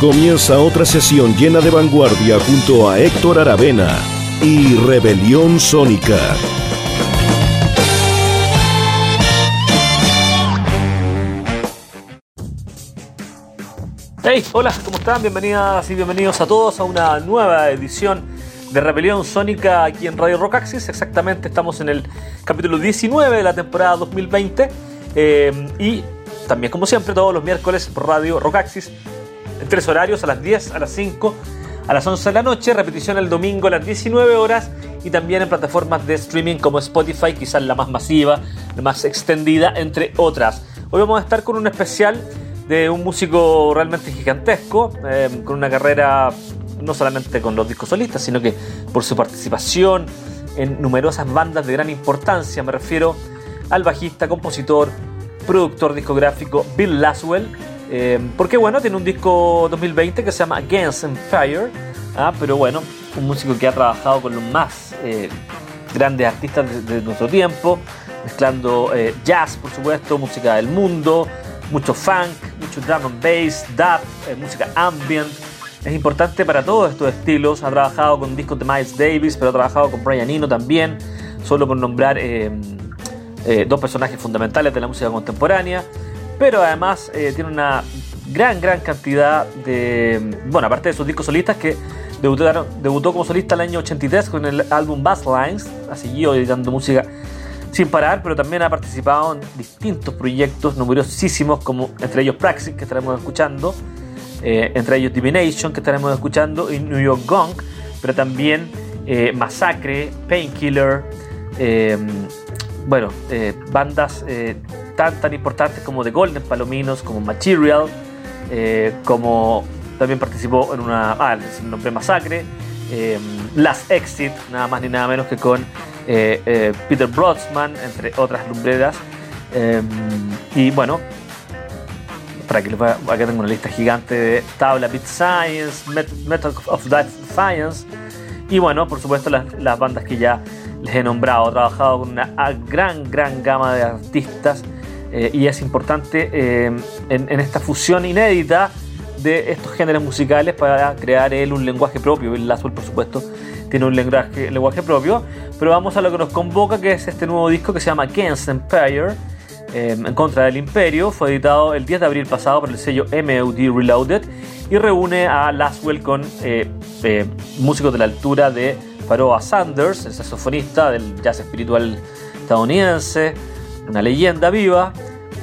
Comienza otra sesión llena de vanguardia junto a Héctor Aravena y Rebelión Sónica. Hey, hola, ¿cómo están? Bienvenidas y bienvenidos a todos a una nueva edición de Rebelión Sónica aquí en Radio Rock Axis. Exactamente, estamos en el capítulo 19 de la temporada 2020 eh, y también, como siempre, todos los miércoles por Radio Rock Axis en tres horarios, a las 10, a las 5, a las 11 de la noche, repetición el domingo a las 19 horas y también en plataformas de streaming como Spotify, quizás la más masiva, la más extendida, entre otras. Hoy vamos a estar con un especial de un músico realmente gigantesco, eh, con una carrera no solamente con los discos solistas, sino que por su participación en numerosas bandas de gran importancia. Me refiero al bajista, compositor, productor discográfico Bill Laswell, eh, porque bueno, tiene un disco 2020 que se llama Against Empire, ¿ah? pero bueno, un músico que ha trabajado con los más eh, grandes artistas de, nuestro tiempo, mezclando eh, jazz, por supuesto, música del mundo, mucho funk, mucho drum and bass, dub, música ambient. Es importante para todos estos estilos. Ha trabajado con discos de Miles Davis, pero ha trabajado con Brian Eno también, solo por nombrar dos personajes fundamentales de la música contemporánea pero además eh, tiene una gran, gran cantidad de, bueno, aparte de sus discos solistas que debutó como solista el año 83 con el álbum Bass Lines, ha seguido editando música sin parar, pero también ha participado en distintos proyectos numerosísimos, como entre ellos Praxis, que estaremos escuchando, eh, entre ellos Divination, que estaremos escuchando, y New York Gong, pero también eh, Massacre, Painkiller, bueno, bandas tan, tan importantes como The Golden Palominos, como Material, eh, como también participó en una, ah, el nombre Masacre, eh, Last Exit, nada más ni nada menos que con eh, Peter Brodsman, entre otras lumbreras. y bueno, para que les acá tengo una lista gigante de tabla Beat Science, Method of Science, y bueno, por supuesto las, las bandas que ya les he nombrado. He trabajado con una gran, gran gama de artistas eh, y es importante eh, en, esta fusión inédita de estos géneros musicales para crear él un lenguaje propio. El Laswell, por supuesto, tiene un lenguaje, lenguaje propio, pero vamos a lo que nos convoca, que es este nuevo disco que se llama Against Empire, eh, en contra del imperio. Fue editado el 10 de abril pasado por el sello MOD Reloaded y reúne a Laswell con músicos de la altura de Pharoah Sanders, el saxofonista del jazz espiritual estadounidense, una leyenda viva,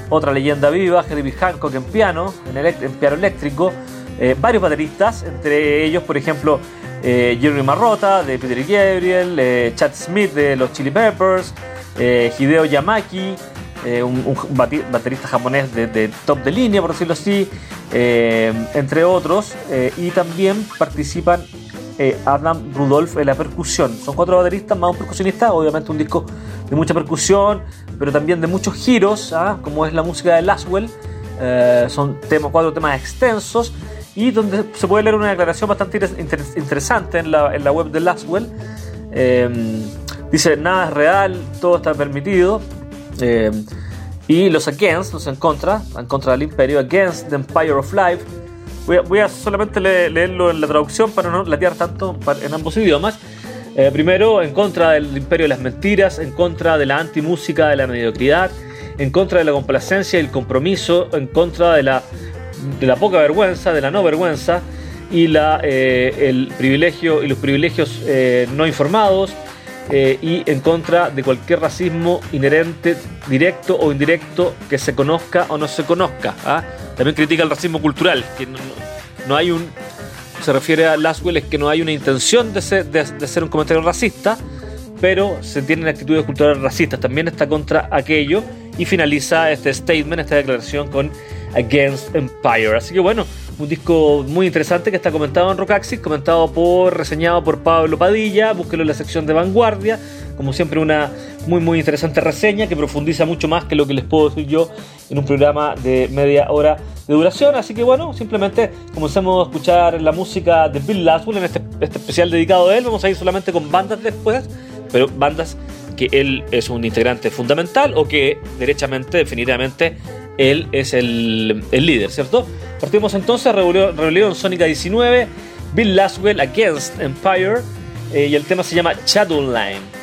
otra leyenda viva, Herbie Hancock en piano, en, piano eléctrico, eh, varios bateristas, entre ellos, por ejemplo, eh, Jerry Marrota de Peter Gabriel, eh, Chad Smith de los Chili Peppers, Hideo Yamaki, un, baterista japonés de, top de línea, por decirlo así, entre otros, y también participan Adam Rudolph en la percusión. Son cuatro bateristas más un percusionista, obviamente un disco de mucha percusión, pero también de muchos giros, ¿ah? como es la música de Laswell. Eh, son temas, cuatro temas extensos y donde se puede leer una declaración bastante interesante en la, en la, web de Laswell. Em, dice, nada es real, todo está permitido. Em, y los against, los en contra, en contra del imperio, against the empire of life. Voy a, solamente leerlo en la traducción para no latear tanto en ambos idiomas. Eh, primero, en contra del imperio de las mentiras, en contra de la antimúsica, de la mediocridad, en contra de la complacencia y el compromiso, en contra de la, poca vergüenza, de la no vergüenza y eh, el privilegio y los privilegios eh, no informados y en contra de cualquier racismo inherente, directo o indirecto, que se conozca o no se conozca. ¿ah? También critica el racismo cultural, que no hay un se refiere a Laswell es que no hay una intención de, ser, de, hacer un comentario racista, pero se tienen actitudes culturales racistas. También está contra aquello y finaliza este statement, esta declaración con Against Empire. Así que bueno, un disco muy interesante que está comentado en Rockaxis, comentado por, reseñado por Pablo Padilla, búsquelo en la sección de vanguardia, como siempre una muy muy interesante reseña que profundiza mucho más que lo que les puedo decir yo en un programa de media hora de duración, así que bueno, simplemente comenzamos a escuchar la música de Bill Laswell en este, este especial dedicado a él, vamos a ir solamente con bandas después, pero bandas que él es un integrante fundamental o que derechamente, definitivamente él es el, líder, ¿cierto? Partimos entonces, Rebelión, Rebelión Sónica 19, Bill Laswell Against Empire, eh, y el tema se llama Shadowline.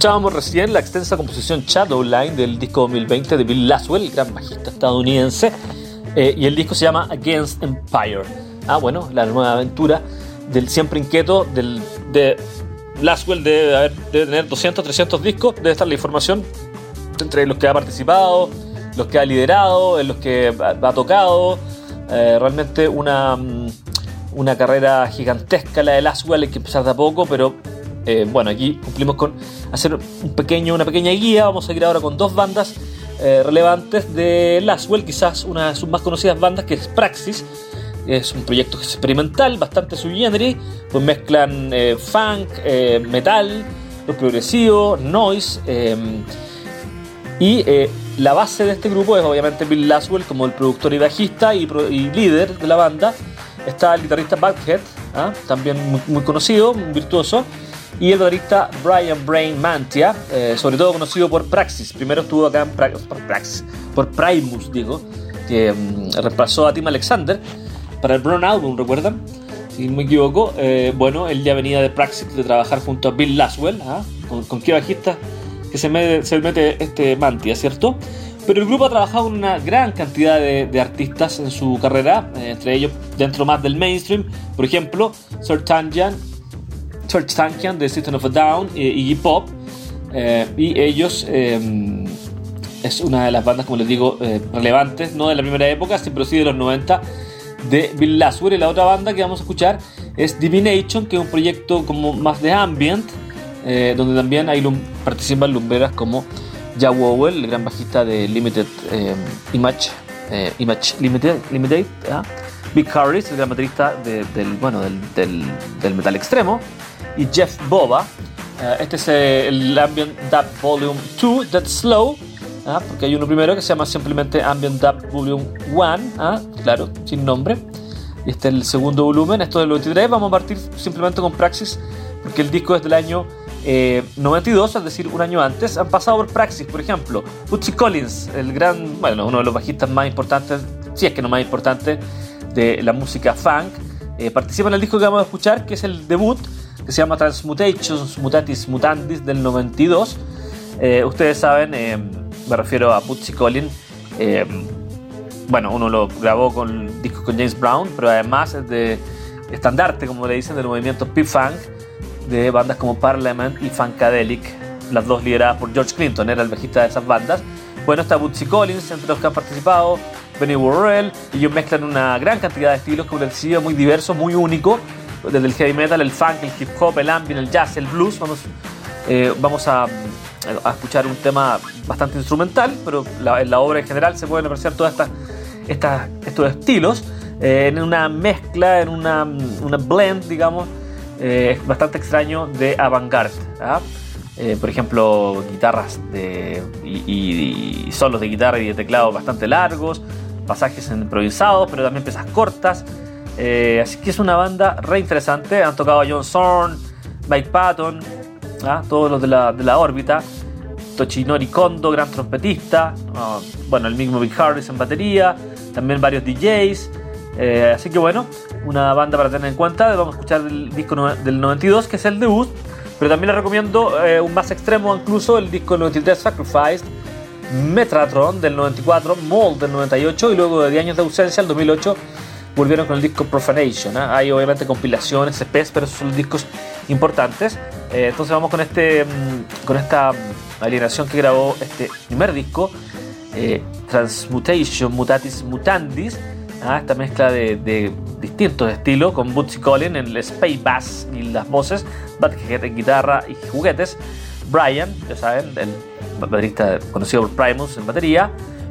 Escuchábamos recién la extensa composición Shadowline del disco 2020 de Bill Laswell, el gran bajista estadounidense, eh, y el disco se llama Against Empire. Ah, bueno, la nueva aventura del siempre inquieto del, de Laswell debe, haber, debe tener 200, 300 discos, debe estar la información entre los que ha participado, los que ha liderado, en los que ha, tocado. Eh, realmente una, mm, una carrera gigantesca la de Laswell, hay que empezar de a poco, pero eh, bueno, aquí cumplimos con hacer un pequeño, una pequeña guía. Vamos a seguir ahora con dos bandas eh, relevantes de Laswell, quizás una de sus más conocidas bandas que es Praxis. Es un proyecto experimental, bastante sui pues mezclan eh, funk, metal, progresivo, noise. y la base de este grupo es obviamente Bill Laswell como el productor y bajista y, líder de la banda. Está el guitarrista Buckhead, ¿ah? también muy, muy conocido, un virtuoso y el baterista Brian Brain Mantia, eh, sobre todo conocido por Praxis. Primero estuvo acá en por Praxis, por Primus, digo, que mm, reemplazó a Tim Alexander para el Brown Album, ¿recuerdan? Si no me equivoco, eh, bueno, él ya venía de Praxis de trabajar junto a Bill Laswell, ¿ah? ¿Con, qué bajista que se, mete este Mantia, ¿cierto? Pero el grupo ha trabajado con una gran cantidad de, artistas en su carrera, eh, entre ellos dentro más del mainstream, por ejemplo, Sir Tanjan Church Tankian de System of a Down y Iggy Pop. Eh, y ellos em, es una de las bandas, como les digo, eh, relevantes, no de la primera época, pero sí de los 90 de Bill Laswell. Y la otra banda que vamos a escuchar es Divination, que es un proyecto como más de ambient, eh, donde también hay participan lumbreras como Ja Wowell, el gran bajista de Limited em, Image, Image Limited, Limited ¿ah? Big Harris, el gran baterista del, bueno, del, del metal extremo, y Jeff Boba. Eh, este es el Ambient Dub Volume 2, That's Slow, ¿ah? porque hay uno primero que se llama simplemente Ambient Dub Volume 1, ¿ah? claro, sin nombre. Y este es el segundo volumen, esto es del 93. Vamos a partir simplemente con Praxis, porque el disco es del año 92, eh, es decir, un año antes. Han pasado por Praxis, por ejemplo, Bootsy Collins, el gran, bueno, uno de los bajistas más importantes, si es que no más importante, de la música funk. Eh, participa en el disco que vamos a escuchar, que es el debut que se llama Transmutations Mutatis Mutandis del 92. Eh, ustedes saben, eh, me refiero a Bootsy Collins. Eh, bueno, uno lo grabó con discos con James Brown, pero además es de estandarte, como le dicen, del movimiento P-Funk, de bandas como Parliament y Funkadelic, las dos lideradas por George Clinton, era el bajista de esas bandas. Bueno, está Bootsy Collins, entre los que han participado, Benny Worrell, y ellos mezclan una gran cantidad de estilos, como les decía, muy diverso, muy único, desde el heavy metal, el funk, el hip hop, el ambient, el jazz, el blues. Vamos, eh, vamos a, escuchar un tema bastante instrumental, pero en la obra en general se pueden apreciar todos estos estilos eh, en una mezcla, en una, una blend, digamos, eh, bastante extraño de avant-garde. ¿ah? por ejemplo, guitarras de, y, y, solos de guitarra y de teclado bastante largos, pasajes improvisados, pero también piezas cortas. Eh, así que es una banda re interesante. Han tocado a John Zorn, Mike Patton, ¿ah? todos los de la, de la órbita. Tochinori Kondo, gran trompetista. Ah, bueno, el mismo Big Harris en batería. También varios DJs. Eh, así que bueno, una banda para tener en cuenta. Vamos a escuchar el disco del 92, que es el debut. Pero también les recomiendo eh, un más extremo, incluso el disco del 93, Sacrificed. Metratron del 94, Mold del 98 y luego de 10 años de ausencia, el 2008, volvieron con el disco Profanation. ¿ah? Hay obviamente compilaciones, EPs, pero esos son discos importantes. Eh, entonces vamos con, este, mm, con esta mm, alienación que grabó este primer disco, eh, Transmutation Mutatis Mutandis. ¿ah? Esta mezcla de, distintos estilos con Bootsy Collins en el space bass y las voces, Badhead en guitarra y juguetes, Brian, ya saben, el baterista conocido por Primus en batería,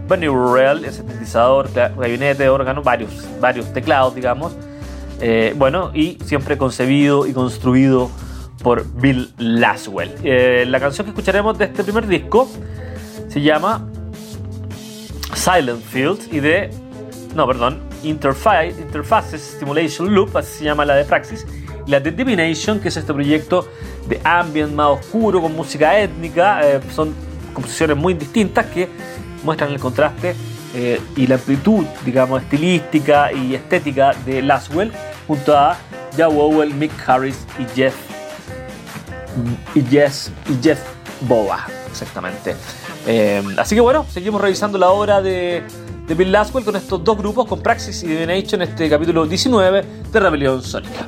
Benny Real, el sintetizador, gabinete, órgano, varios, varios teclados, digamos. Eh, bueno, y siempre concebido y construido por Bill Laswell. Eh, la canción que escucharemos de este primer disco se llama Silent Fields y de. No, perdón, Interface, Interfaces Stimulation Loop, así se llama la de Praxis. Y la de Divination, que es este proyecto de ambient más oscuro con música étnica. Eh, son composiciones muy distintas que muestran el contraste eh, y la amplitud, digamos, estilística y estética de Laswell junto a Wowell, Mick Harris y Jeff y Jeff, y Jeff Boba, exactamente. Eh, así que bueno, seguimos revisando la obra de, de Bill Laswell con estos dos grupos, con Praxis y Divination, en este capítulo 19 de Rebelión Sónica.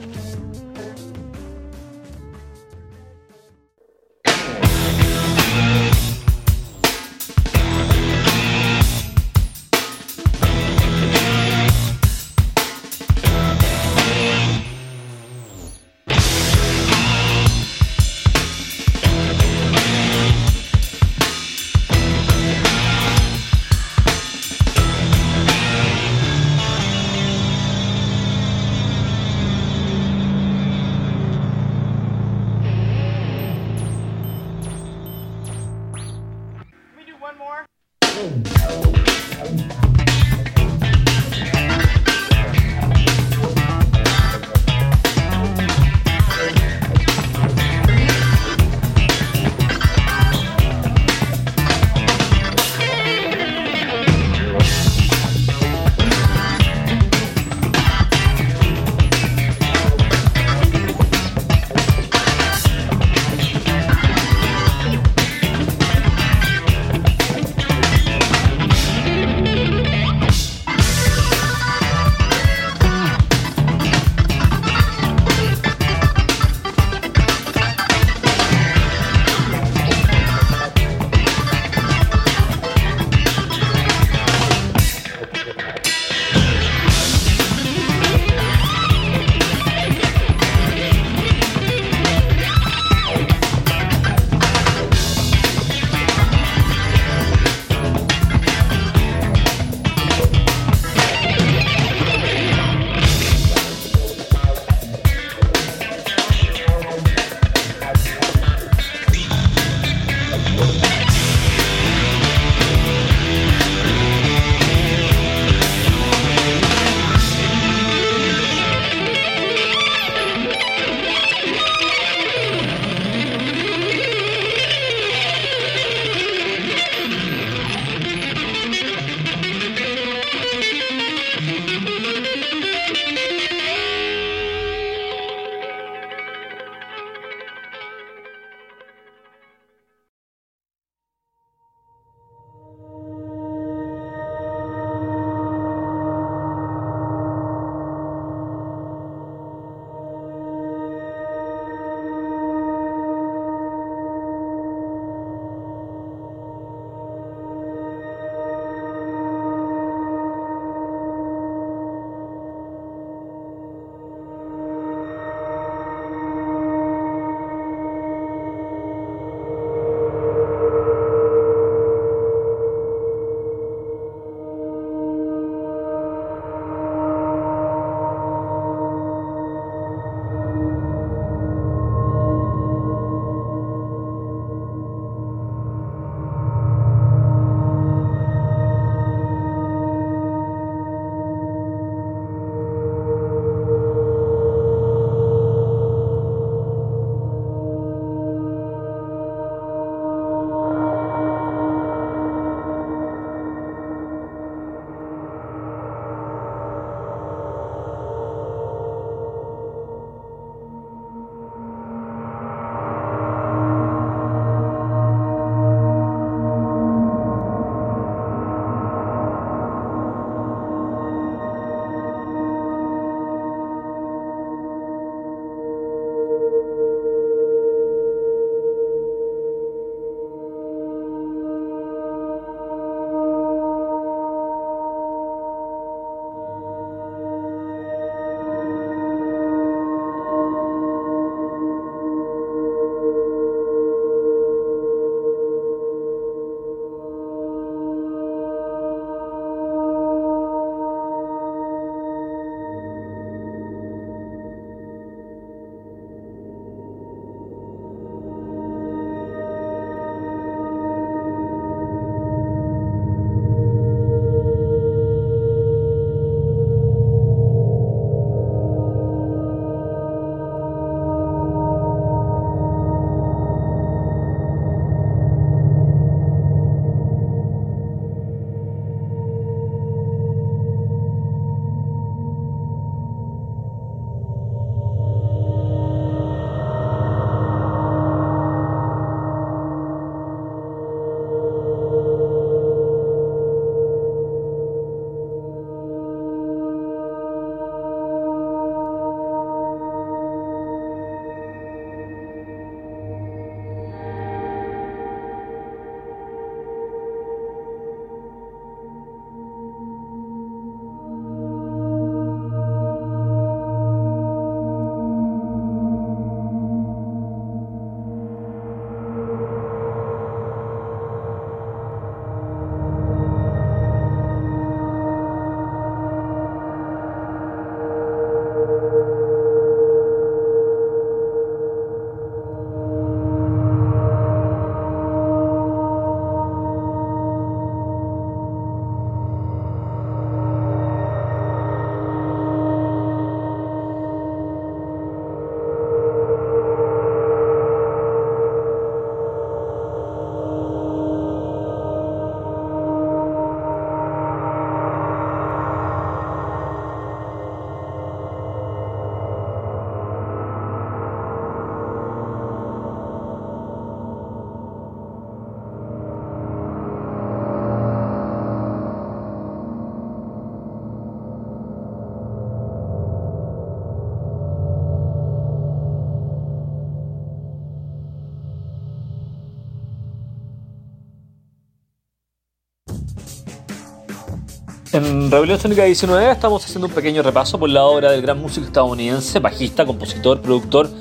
En Rebelión Sónica 19 estamos haciendo un pequeño repaso por la obra del gran músico estadounidense, bajista, compositor, productor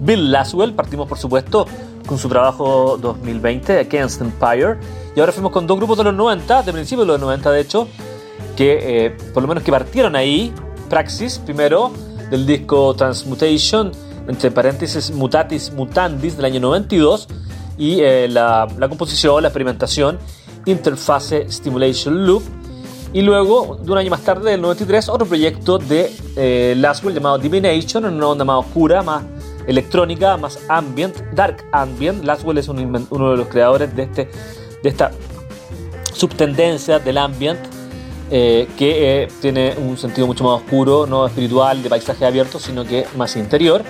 Bill Laswell. Partimos, por supuesto, con su trabajo 2020, Against Empire. Y ahora fuimos con dos grupos de los 90, de principios de los 90 de hecho, que eh, por lo menos que partieron ahí. Praxis, primero, del disco Transmutation, entre paréntesis Mutatis Mutandis del año 92. Y eh, la, la composición, la experimentación, Interface Stimulation Loop y luego, de un año más tarde, del 93, otro proyecto de eh, Laswell llamado Divination, en una onda más oscura, más electrónica, más ambient, dark ambient. Laswell es uno de los creadores de, este, de esta subtendencia del ambient, eh, que eh, tiene un sentido mucho más oscuro, no espiritual, de paisaje abierto, sino que más interior.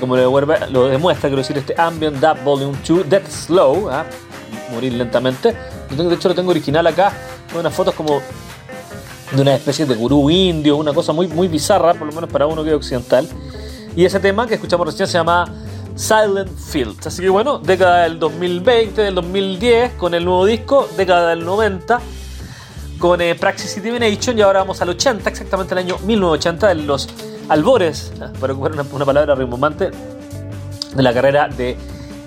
como lo, lo, demuestra, quiero decir, este Ambient Dub Volume 2, Death Slow, ¿ah? morir lentamente. De hecho, lo tengo original acá unas fotos como de una especie de gurú indio, una cosa muy, muy bizarra, por lo menos para uno que es occidental. Y ese tema que escuchamos recién se llama Silent Fields. Así que bueno, década del 2020, del 2010, con el nuevo disco, década del 90, con eh, Praxis y Divination, y ahora vamos al 80, exactamente el año 1980, de los albores, para ocupar una, palabra rimbombante, de la carrera de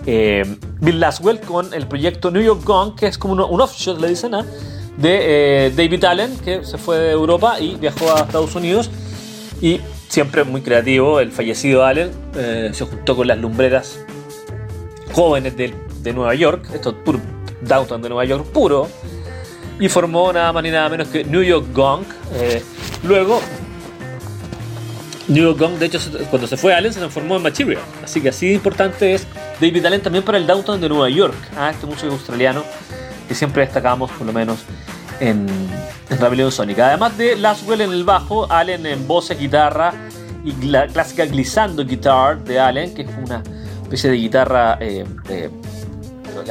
eh, Bill Laswell con el proyecto New York Gong, que es como un, un offshot, le dicen, ¿ah? De eh, David Allen, que se fue de Europa y viajó a Estados Unidos. Y siempre muy creativo, el fallecido Allen eh, se juntó con las lumbreras jóvenes de, de Nueva York, esto es puro downtown de Nueva York puro, y formó nada más ni nada menos que New York Gong. Eh, luego, New York Gong, de hecho, cuando se fue Allen, se transformó en Material. Así que así de importante es David Allen también para el downtown de Nueva York, ah, este músico australiano que siempre destacamos, por lo menos en, en Rebelión Sónica. Además de Laswell en el bajo, Allen en voces, guitarra y la clásica glissando guitar de Allen, que es una especie de guitarra eh, eh,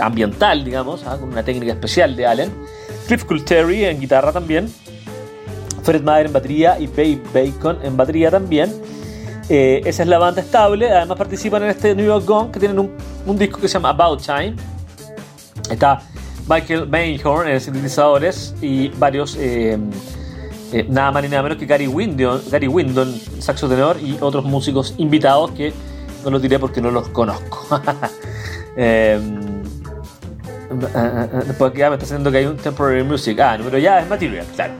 ambiental, digamos, ¿ah? con una técnica especial de Allen. Cliff Culteri en guitarra también. Fred Maher en batería y Babe Bacon en batería también. Eh, esa es la banda estable. Además participan en este New York Gong que tienen un, un disco que se llama About Time. Está Michael Bainhorn en sintetizadores y varios, eh, eh, nada más ni nada menos que Gary Windon, Gary Windon, saxo tenor y otros músicos invitados que no los diré porque no los conozco. eh, después ya me está haciendo que hay un Temporary Music. Ah, pero ya es Material, claro.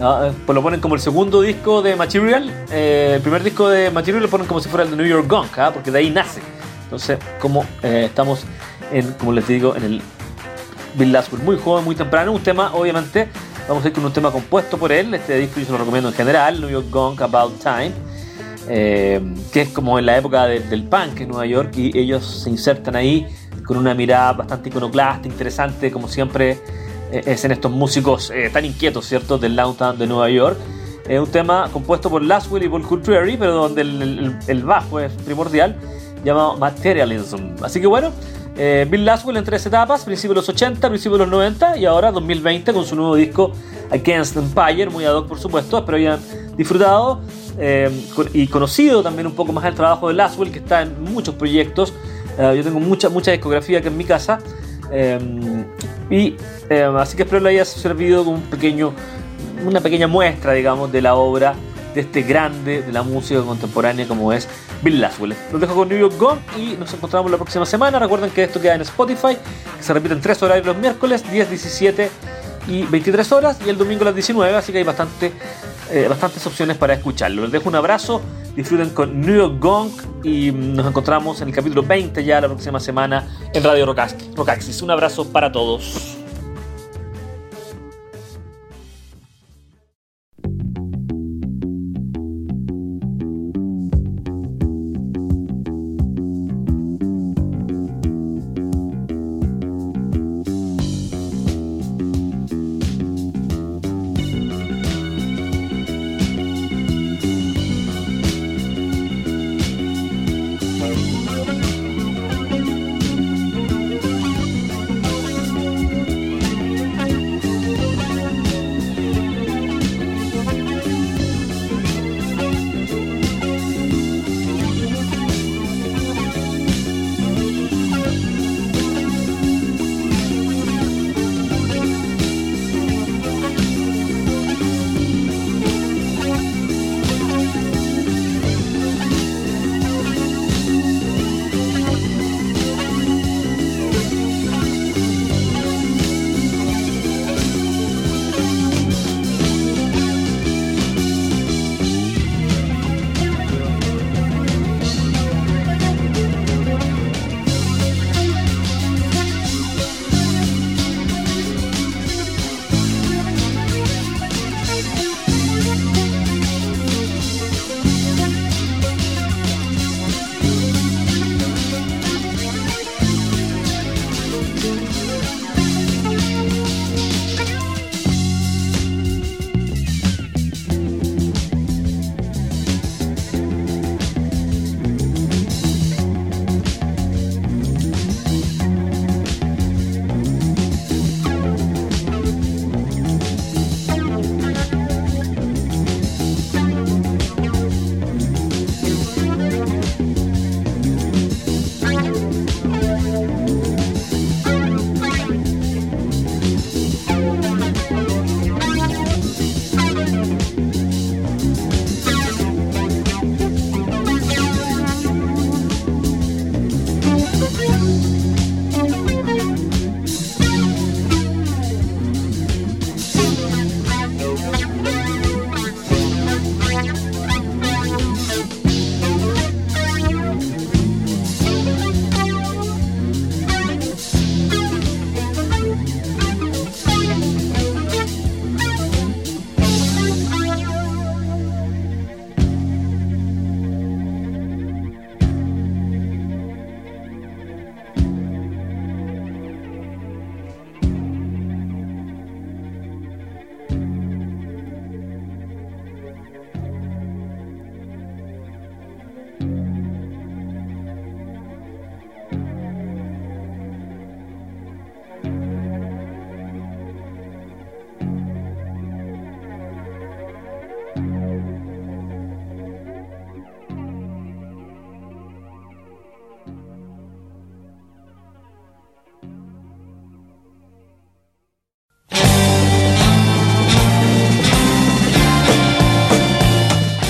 Eh, pues lo ponen como el segundo disco de Material. el primer disco de Material lo ponen como si fuera el de New York Gunk, ¿ah? porque de ahí nace. Entonces, como estamos en, como les digo, en el Bill Laswell, muy joven, muy temprano. Un tema, obviamente, vamos a ir con un tema compuesto por él. Este disco yo se lo recomiendo en general, New York Gong About Time, eh, que es como en la época del punk en Nueva York y ellos se insertan ahí con una mirada bastante iconoclasta, interesante, como siempre eh, es en estos músicos eh, tan inquietos, ¿cierto?, del downtown de Nueva York. Es un tema compuesto por Laswell y Paul Cultrary, pero donde el, el bajo es primordial, llamado Materialism. Así que bueno, eh, Bill Laswell en tres etapas, principio de los 80, principio de los 90 y ahora 2020 con su nuevo disco Against Empire, muy ad hoc por supuesto, espero hayan disfrutado eh, y conocido también un poco más el trabajo de Laswell que está en muchos proyectos. Eh, yo tengo mucha, mucha discografía aquí en mi casa y así que espero le haya servido como un pequeño, una pequeña muestra, digamos, de la obra de este grande de la música contemporánea como es Bill Laswell. Los dejo con New York Gone y nos encontramos la próxima semana. Recuerden que esto queda en Spotify, que se repite en tres horarios los miércoles, 10, 17 y 23 horas y el domingo a las 19, así que hay bastante, eh, bastantes opciones para escucharlo. Les dejo un abrazo, disfruten con New York Gong y nos encontramos en el capítulo 20 ya la próxima semana en Radio Rocaxis. Un abrazo para todos.